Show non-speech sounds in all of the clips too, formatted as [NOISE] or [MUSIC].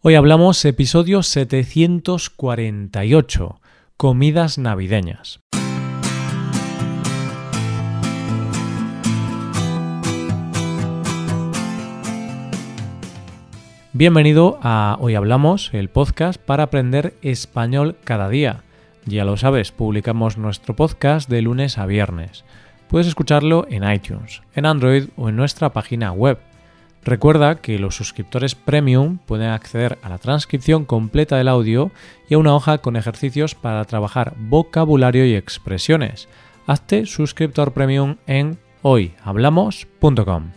Hoy hablamos episodio 748, comidas navideñas. Bienvenido a Hoy Hablamos, el podcast para aprender español cada día. Ya lo sabes, publicamos nuestro podcast de lunes a viernes. Puedes escucharlo en iTunes, en Android o en nuestra página web Recuerda que los suscriptores premium pueden acceder a la transcripción completa del audio y a una hoja con ejercicios para trabajar vocabulario y expresiones. Hazte suscriptor premium en hoyhablamos.com.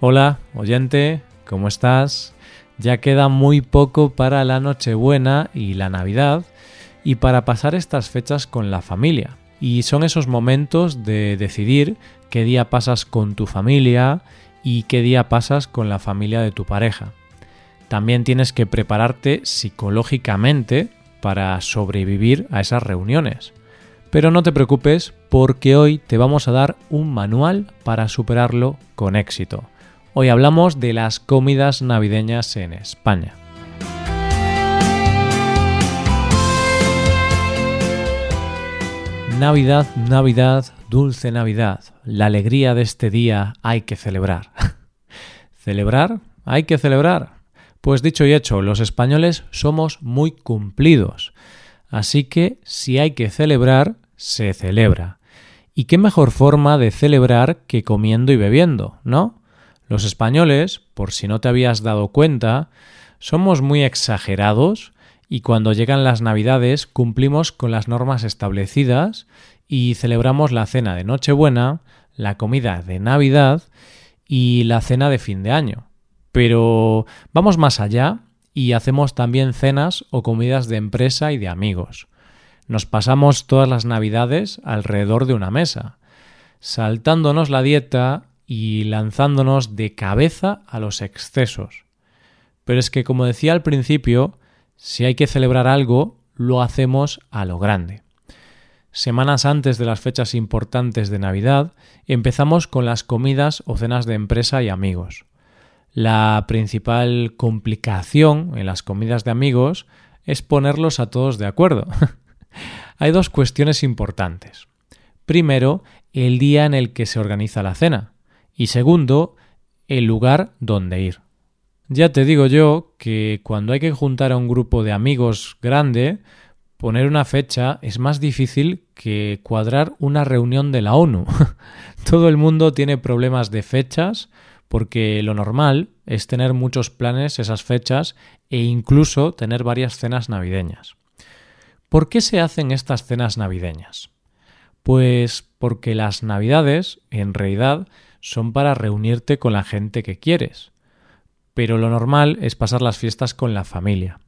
Hola, oyente, ¿cómo estás? Ya queda muy poco para la Nochebuena y la Navidad y para pasar estas fechas con la familia. Y son esos momentos de decidir qué día pasas con tu familia y qué día pasas con la familia de tu pareja. También tienes que prepararte psicológicamente para sobrevivir a esas reuniones. Pero no te preocupes porque hoy te vamos a dar un manual para superarlo con éxito. Hoy hablamos de las comidas navideñas en España. Navidad, Navidad, dulce Navidad. La alegría de este día hay que celebrar. [LAUGHS] ¿Celebrar? Hay que celebrar. Pues dicho y hecho, los españoles somos muy cumplidos. Así que si hay que celebrar, se celebra. ¿Y qué mejor forma de celebrar que comiendo y bebiendo, no? Los españoles, por si no te habías dado cuenta, somos muy exagerados y cuando llegan las Navidades cumplimos con las normas establecidas y celebramos la cena de Nochebuena, la comida de Navidad y la cena de fin de año. Pero vamos más allá y hacemos también cenas o comidas de empresa y de amigos. Nos pasamos todas las Navidades alrededor de una mesa, saltándonos la dieta y lanzándonos de cabeza a los excesos. Pero es que, como decía al principio, si hay que celebrar algo, lo hacemos a lo grande. Semanas antes de las fechas importantes de Navidad, empezamos con las comidas o cenas de empresa y amigos. La principal complicación en las comidas de amigos es ponerlos a todos de acuerdo. [LAUGHS] Hay dos cuestiones importantes. Primero, el día en el que se organiza la cena. Y segundo, el lugar donde ir. Ya te digo yo que cuando hay que juntar a un grupo de amigos grande, poner una fecha es más difícil que cuadrar una reunión de la ONU. [LAUGHS] Todo el mundo tiene problemas de fechas porque lo normal es tener muchos planes esas fechas e incluso tener varias cenas navideñas. ¿Por qué se hacen estas cenas navideñas? Pues porque las navidades, en realidad, son para reunirte con la gente que quieres pero lo normal es pasar las fiestas con la familia.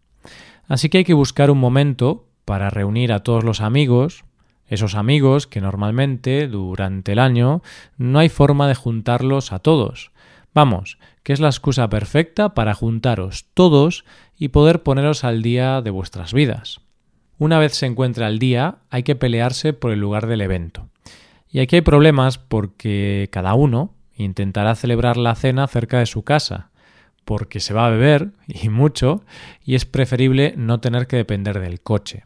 Así que hay que buscar un momento para reunir a todos los amigos, esos amigos que normalmente durante el año no hay forma de juntarlos a todos. Vamos, que es la excusa perfecta para juntaros todos y poder poneros al día de vuestras vidas. Una vez se encuentra el día, hay que pelearse por el lugar del evento. Y aquí hay problemas porque cada uno intentará celebrar la cena cerca de su casa, porque se va a beber y mucho y es preferible no tener que depender del coche.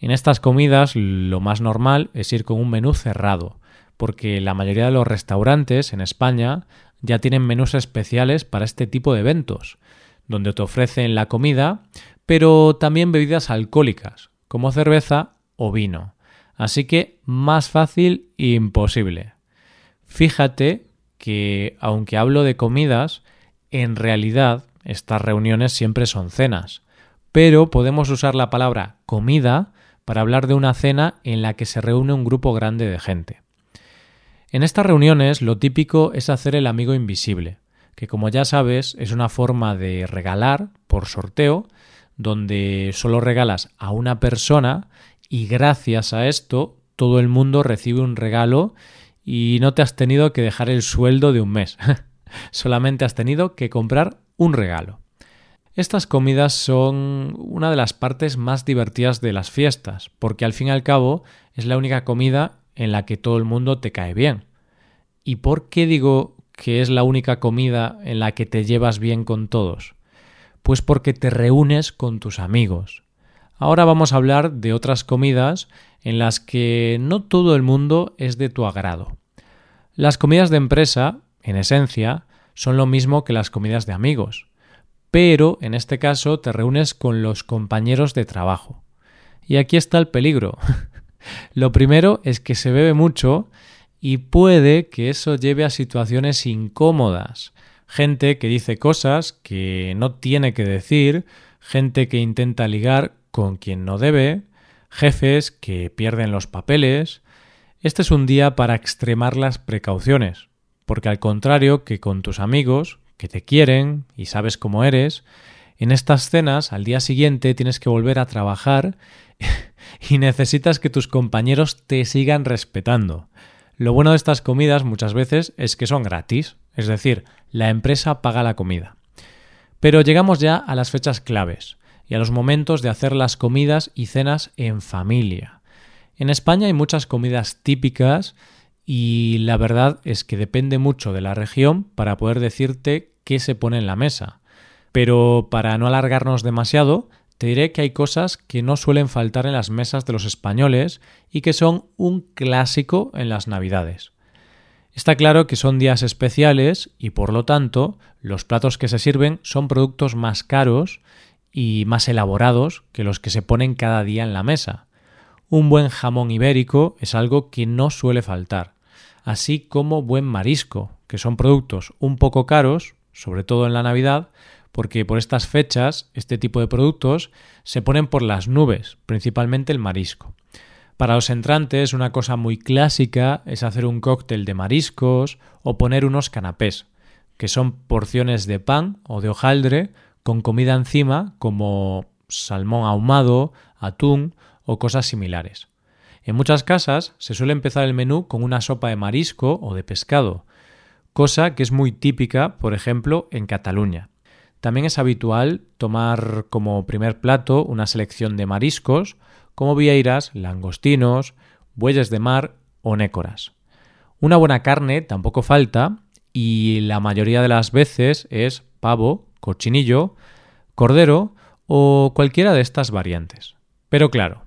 En estas comidas lo más normal es ir con un menú cerrado, porque la mayoría de los restaurantes en España ya tienen menús especiales para este tipo de eventos, donde te ofrecen la comida, pero también bebidas alcohólicas, como cerveza o vino. Así que más fácil e imposible. Fíjate que, aunque hablo de comidas, en realidad, estas reuniones siempre son cenas, pero podemos usar la palabra comida para hablar de una cena en la que se reúne un grupo grande de gente. En estas reuniones lo típico es hacer el amigo invisible, que como ya sabes es una forma de regalar por sorteo, donde solo regalas a una persona y gracias a esto todo el mundo recibe un regalo y no te has tenido que dejar el sueldo de un mes. [LAUGHS] Solamente has tenido que comprar un regalo. Estas comidas son una de las partes más divertidas de las fiestas, porque al fin y al cabo es la única comida en la que todo el mundo te cae bien. ¿Y por qué digo que es la única comida en la que te llevas bien con todos? Pues porque te reúnes con tus amigos. Ahora vamos a hablar de otras comidas en las que no todo el mundo es de tu agrado. Las comidas de empresa, en esencia, son lo mismo que las comidas de amigos, pero en este caso te reúnes con los compañeros de trabajo. Y aquí está el peligro. [LAUGHS] lo primero es que se bebe mucho y puede que eso lleve a situaciones incómodas. Gente que dice cosas que no tiene que decir, gente que intenta ligar con quien no debe, jefes que pierden los papeles. Este es un día para extremar las precauciones, porque al contrario que con tus amigos, que te quieren y sabes cómo eres, en estas cenas al día siguiente tienes que volver a trabajar [LAUGHS] y necesitas que tus compañeros te sigan respetando. Lo bueno de estas comidas muchas veces es que son gratis, es decir, la empresa paga la comida. Pero llegamos ya a las fechas claves y a los momentos de hacer las comidas y cenas en familia. En España hay muchas comidas típicas y la verdad es que depende mucho de la región para poder decirte qué se pone en la mesa. Pero para no alargarnos demasiado, te diré que hay cosas que no suelen faltar en las mesas de los españoles y que son un clásico en las Navidades. Está claro que son días especiales y por lo tanto los platos que se sirven son productos más caros y más elaborados que los que se ponen cada día en la mesa. Un buen jamón ibérico es algo que no suele faltar, así como buen marisco, que son productos un poco caros, sobre todo en la Navidad, porque por estas fechas este tipo de productos se ponen por las nubes, principalmente el marisco. Para los entrantes una cosa muy clásica es hacer un cóctel de mariscos o poner unos canapés, que son porciones de pan o de hojaldre con comida encima como salmón ahumado, atún o cosas similares. En muchas casas se suele empezar el menú con una sopa de marisco o de pescado, cosa que es muy típica, por ejemplo, en Cataluña. También es habitual tomar como primer plato una selección de mariscos, como vieiras, langostinos, bueyes de mar o nécoras. Una buena carne tampoco falta y la mayoría de las veces es pavo, cochinillo, cordero o cualquiera de estas variantes. Pero claro,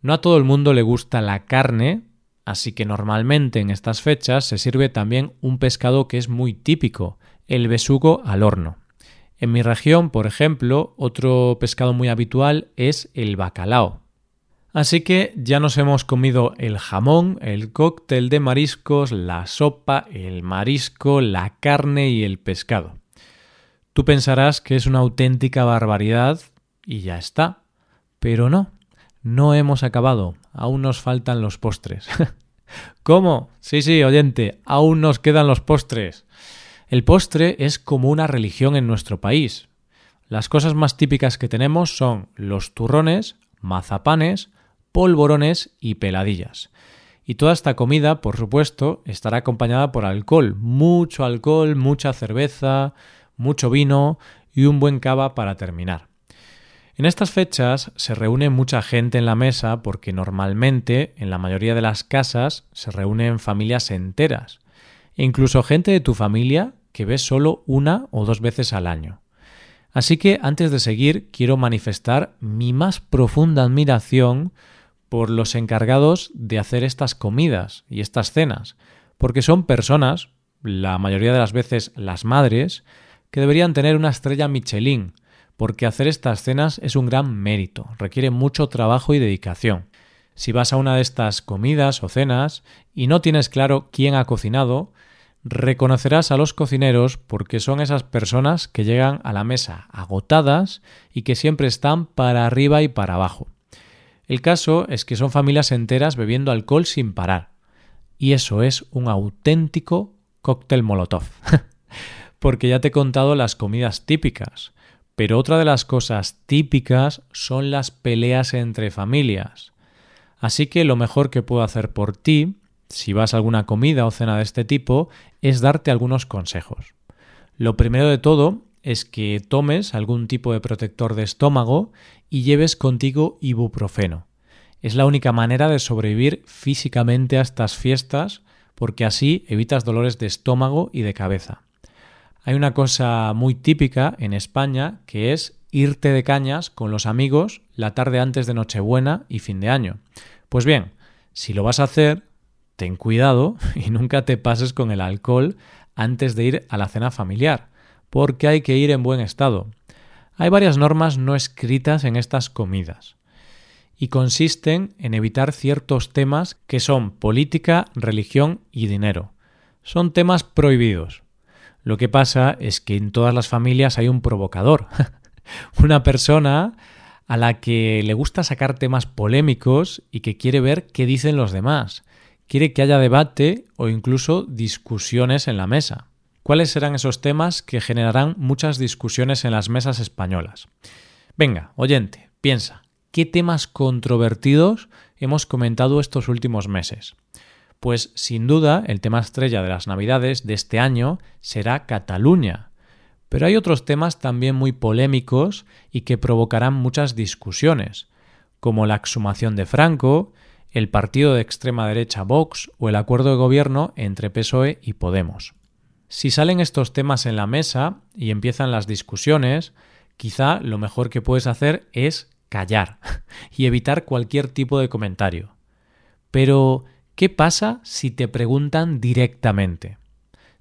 no a todo el mundo le gusta la carne, así que normalmente en estas fechas se sirve también un pescado que es muy típico, el besugo al horno. En mi región, por ejemplo, otro pescado muy habitual es el bacalao. Así que ya nos hemos comido el jamón, el cóctel de mariscos, la sopa, el marisco, la carne y el pescado. Tú pensarás que es una auténtica barbaridad y ya está. Pero no, no hemos acabado. Aún nos faltan los postres. [LAUGHS] ¿Cómo? Sí, sí, oyente, aún nos quedan los postres. El postre es como una religión en nuestro país. Las cosas más típicas que tenemos son los turrones, mazapanes, polvorones y peladillas. Y toda esta comida, por supuesto, estará acompañada por alcohol, mucho alcohol, mucha cerveza, mucho vino y un buen cava para terminar. En estas fechas se reúne mucha gente en la mesa porque normalmente en la mayoría de las casas se reúnen familias enteras e incluso gente de tu familia que ves solo una o dos veces al año. Así que antes de seguir quiero manifestar mi más profunda admiración por los encargados de hacer estas comidas y estas cenas, porque son personas, la mayoría de las veces las madres, que deberían tener una estrella Michelin, porque hacer estas cenas es un gran mérito, requiere mucho trabajo y dedicación. Si vas a una de estas comidas o cenas y no tienes claro quién ha cocinado, reconocerás a los cocineros porque son esas personas que llegan a la mesa agotadas y que siempre están para arriba y para abajo. El caso es que son familias enteras bebiendo alcohol sin parar. Y eso es un auténtico cóctel molotov. [LAUGHS] porque ya te he contado las comidas típicas, pero otra de las cosas típicas son las peleas entre familias. Así que lo mejor que puedo hacer por ti, si vas a alguna comida o cena de este tipo, es darte algunos consejos. Lo primero de todo es que tomes algún tipo de protector de estómago y lleves contigo ibuprofeno. Es la única manera de sobrevivir físicamente a estas fiestas porque así evitas dolores de estómago y de cabeza. Hay una cosa muy típica en España que es irte de cañas con los amigos la tarde antes de Nochebuena y fin de año. Pues bien, si lo vas a hacer, ten cuidado [LAUGHS] y nunca te pases con el alcohol antes de ir a la cena familiar, porque hay que ir en buen estado. Hay varias normas no escritas en estas comidas y consisten en evitar ciertos temas que son política, religión y dinero. Son temas prohibidos. Lo que pasa es que en todas las familias hay un provocador, [LAUGHS] una persona a la que le gusta sacar temas polémicos y que quiere ver qué dicen los demás. Quiere que haya debate o incluso discusiones en la mesa. ¿Cuáles serán esos temas que generarán muchas discusiones en las mesas españolas? Venga, oyente, piensa, ¿qué temas controvertidos hemos comentado estos últimos meses? Pues sin duda el tema estrella de las Navidades de este año será Cataluña, pero hay otros temas también muy polémicos y que provocarán muchas discusiones, como la exhumación de Franco, el partido de extrema derecha Vox o el acuerdo de gobierno entre PSOE y Podemos. Si salen estos temas en la mesa y empiezan las discusiones, quizá lo mejor que puedes hacer es callar [LAUGHS] y evitar cualquier tipo de comentario. Pero, ¿qué pasa si te preguntan directamente?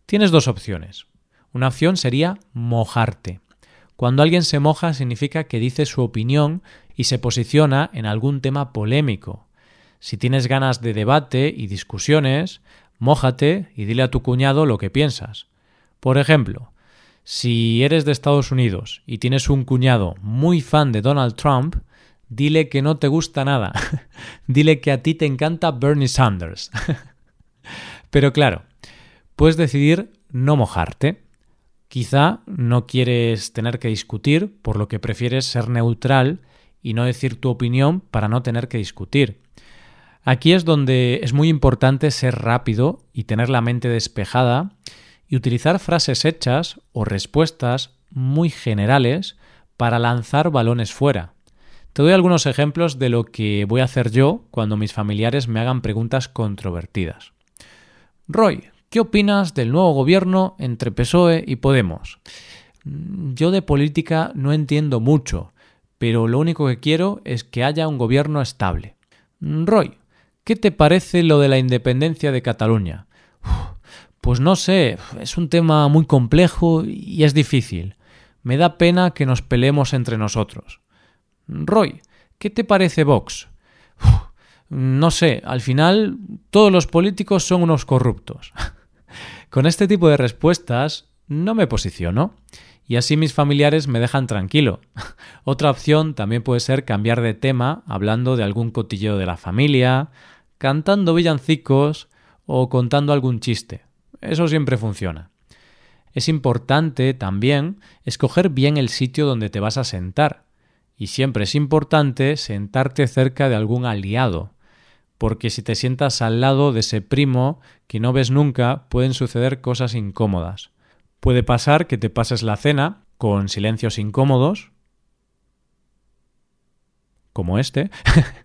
Tienes dos opciones. Una opción sería mojarte. Cuando alguien se moja significa que dice su opinión y se posiciona en algún tema polémico. Si tienes ganas de debate y discusiones, mójate y dile a tu cuñado lo que piensas. Por ejemplo, si eres de Estados Unidos y tienes un cuñado muy fan de Donald Trump, dile que no te gusta nada. [LAUGHS] dile que a ti te encanta Bernie Sanders. [LAUGHS] Pero claro, puedes decidir no mojarte. Quizá no quieres tener que discutir, por lo que prefieres ser neutral y no decir tu opinión para no tener que discutir. Aquí es donde es muy importante ser rápido y tener la mente despejada y utilizar frases hechas o respuestas muy generales para lanzar balones fuera. Te doy algunos ejemplos de lo que voy a hacer yo cuando mis familiares me hagan preguntas controvertidas. Roy, ¿Qué opinas del nuevo gobierno entre PSOE y Podemos? Mm, yo de política no entiendo mucho, pero lo único que quiero es que haya un gobierno estable. Mm, Roy, ¿qué te parece lo de la independencia de Cataluña? pues no sé, es un tema muy complejo y es difícil. Me da pena que nos peleemos entre nosotros. Roy, ¿qué te parece Vox? no sé, al final todos los políticos son unos corruptos. [LAUGHS] Con este tipo de respuestas no me posiciono y así mis familiares me dejan tranquilo. [LAUGHS] Otra opción también puede ser cambiar de tema hablando de algún cotilleo de la familia, cantando villancicos o contando algún chiste. Eso siempre funciona. Es importante también escoger bien el sitio donde te vas a sentar. Y siempre es importante sentarte cerca de algún aliado, porque si te sientas al lado de ese primo que no ves nunca, pueden suceder cosas incómodas. Puede pasar que te pases la cena con silencios incómodos, como este,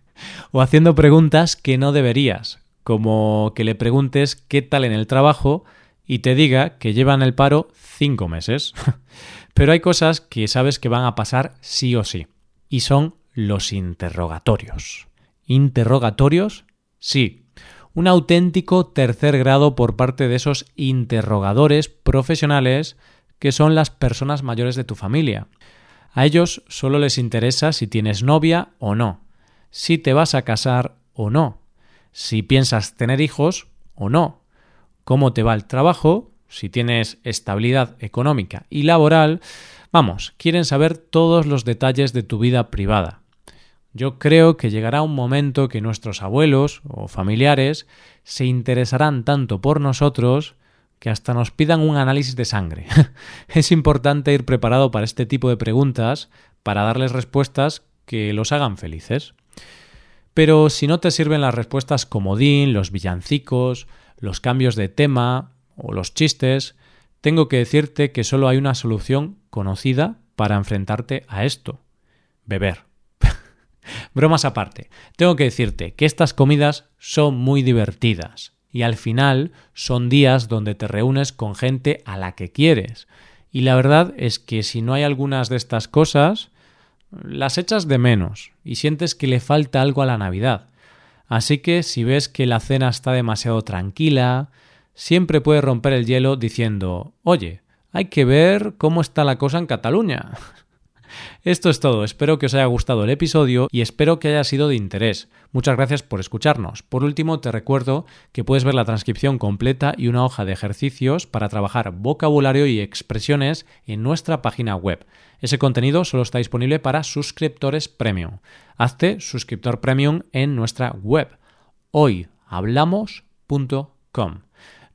[LAUGHS] o haciendo preguntas que no deberías, como que le preguntes qué tal en el trabajo y te diga que llevan el paro cinco meses. [LAUGHS] Pero hay cosas que sabes que van a pasar sí o sí, y son los interrogatorios. Interrogatorios Sí, un auténtico tercer grado por parte de esos interrogadores profesionales que son las personas mayores de tu familia. A ellos solo les interesa si tienes novia o no, si te vas a casar o no, si piensas tener hijos o no, cómo te va el trabajo, si tienes estabilidad económica y laboral, vamos, quieren saber todos los detalles de tu vida privada. Yo creo que llegará un momento que nuestros abuelos o familiares se interesarán tanto por nosotros que hasta nos pidan un análisis de sangre. [LAUGHS] es importante ir preparado para este tipo de preguntas para darles respuestas que los hagan felices. Pero si no te sirven las respuestas comodín, los villancicos, los cambios de tema o los chistes, tengo que decirte que solo hay una solución conocida para enfrentarte a esto. Beber. [LAUGHS] Bromas aparte, tengo que decirte que estas comidas son muy divertidas y al final son días donde te reúnes con gente a la que quieres. Y la verdad es que si no hay algunas de estas cosas, las echas de menos y sientes que le falta algo a la Navidad. Así que si ves que la cena está demasiado tranquila, siempre puedes romper el hielo diciendo, oye, hay que ver cómo está la cosa en Cataluña. [LAUGHS] Esto es todo, espero que os haya gustado el episodio y espero que haya sido de interés. Muchas gracias por escucharnos. Por último, te recuerdo que puedes ver la transcripción completa y una hoja de ejercicios para trabajar vocabulario y expresiones en nuestra página web. Ese contenido solo está disponible para suscriptores premium. Hazte suscriptor premium en nuestra web hoyhablamos.com.